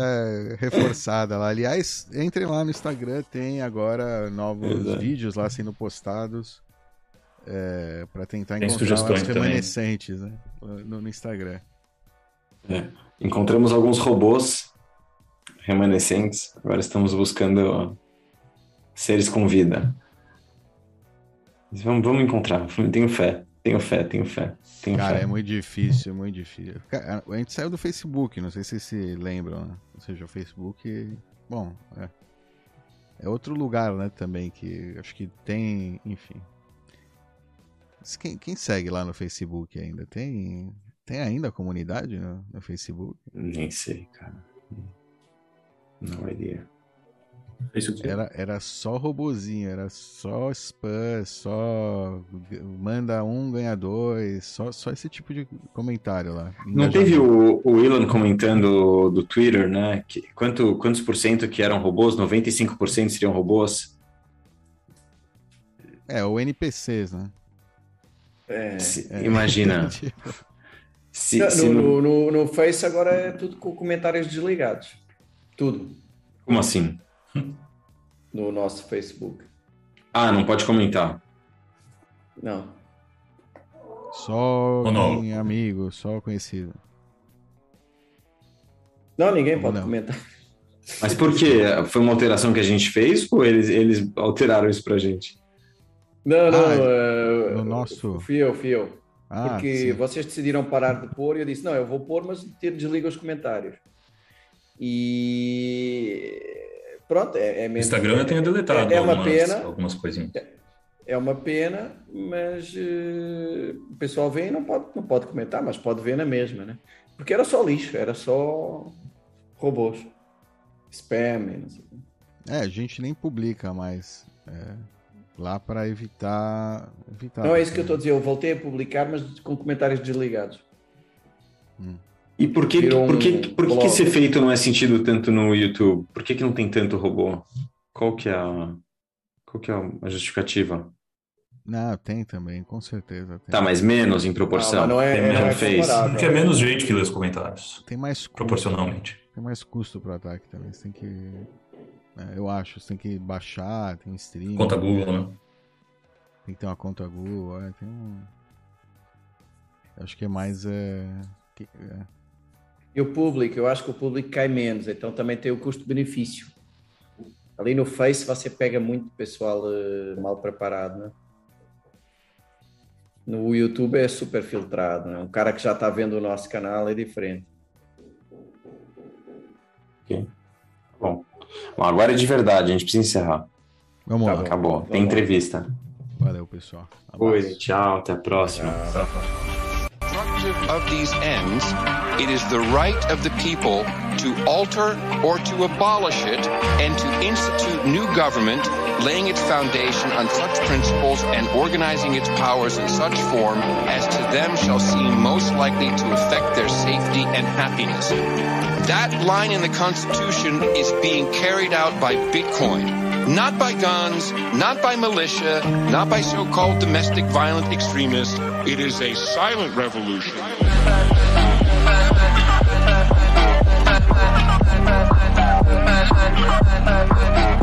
reforçada lá. Aliás, entrem lá no Instagram, tem agora novos Exato. vídeos lá sendo postados é, para tentar Tem encontrar os também. remanescentes né, no, no Instagram. Encontramos alguns robôs remanescentes, agora estamos buscando seres com vida. Vamos, vamos encontrar, tenho fé, tenho fé, tenho fé. Tenho Cara, fé. é muito difícil, é muito difícil. A gente saiu do Facebook, não sei se vocês se lembram, né? Ou seja, o Facebook. Bom, é. É outro lugar, né, também, que acho que tem, enfim. Quem, quem segue lá no Facebook ainda? Tem, tem ainda comunidade no, no Facebook? Nem sei, cara. Não idea. Era, era só robozinho, era só spam, só manda um, ganha dois, só, só esse tipo de comentário lá. Não teve o, o Elon comentando do Twitter, né? Que, quanto, quantos por cento que eram robôs? 95% seriam robôs? É, ou NPCs, né? É. Se- Imagina. Se, No, se não- no, no, no Face agora é tudo com comentários desligados. Tudo. Como assim? No nosso Facebook. Ah, não pode comentar. Não. Só quem amigo, só conhecido. Não, ninguém pode não? comentar. Mas por quê? Foi uma alteração que a gente fez ou eles, eles alteraram isso pra gente? Não, não. Ah, eh, no nosso- Fui eu, fui eu. Ah, Porque sim. vocês decidiram parar de pôr e eu disse, não, eu vou pôr, mas ter desliga os comentários. E pronto, é, é mesmo. Instagram eu tenho deletado É, é uma algumas, pena, algumas coisinhas. é uma pena, mas eh, o pessoal vem e não pode, não pode comentar, mas pode ver na mesma, né? Porque era só lixo, era só robôs. Spam, e não sei. É, a gente nem publica mais é, lá pra evitar. evitar Não é isso que eu estou a dizer, eu voltei a publicar, mas com comentários desligados. E por que, Virou por que, um por que, que esse efeito não é sentido tanto no YouTube? Por que, que não tem tanto robô? Qual que é a, qual que é a justificativa? Não, tem também, com certeza. Tem, Tá, mas menos em proporção. Não, mas não é- tem é menos fez. comparável. Porque é menos gente que lê os comentários, tem mais custo, proporcionalmente. Tem mais custo pro ataque também. Você tem que. é, eu acho, você tem que baixar, tem stream. Conta Google, né? Tem que ter uma conta Google, é, tem um. Acho que é mais. É, que- é, E o público, eu acho que o público cai menos, então também tem o custo-benefício. Ali no Face você pega muito pessoal eh, mal preparado, né? No YouTube é super filtrado, né? Um cara que já está vendo o nosso canal é diferente. Ok. Bom. bom, agora é de verdade, a gente precisa encerrar. Vamos Tá lá. Acabou. Vamos Tem lá. entrevista. Valeu, pessoal. Abraço. Oi, tchau, até a próxima. Destructive of these ends, it is the right of the people to alter or to abolish it and to institute new government, laying its foundation on such principles and organizing its powers in such form as to them shall seem most likely to affect their safety and happiness. That line in the Constitution is being carried out by Bitcoin. Not by guns, not by militia, not by so-called domestic violent extremists. It is a silent revolution.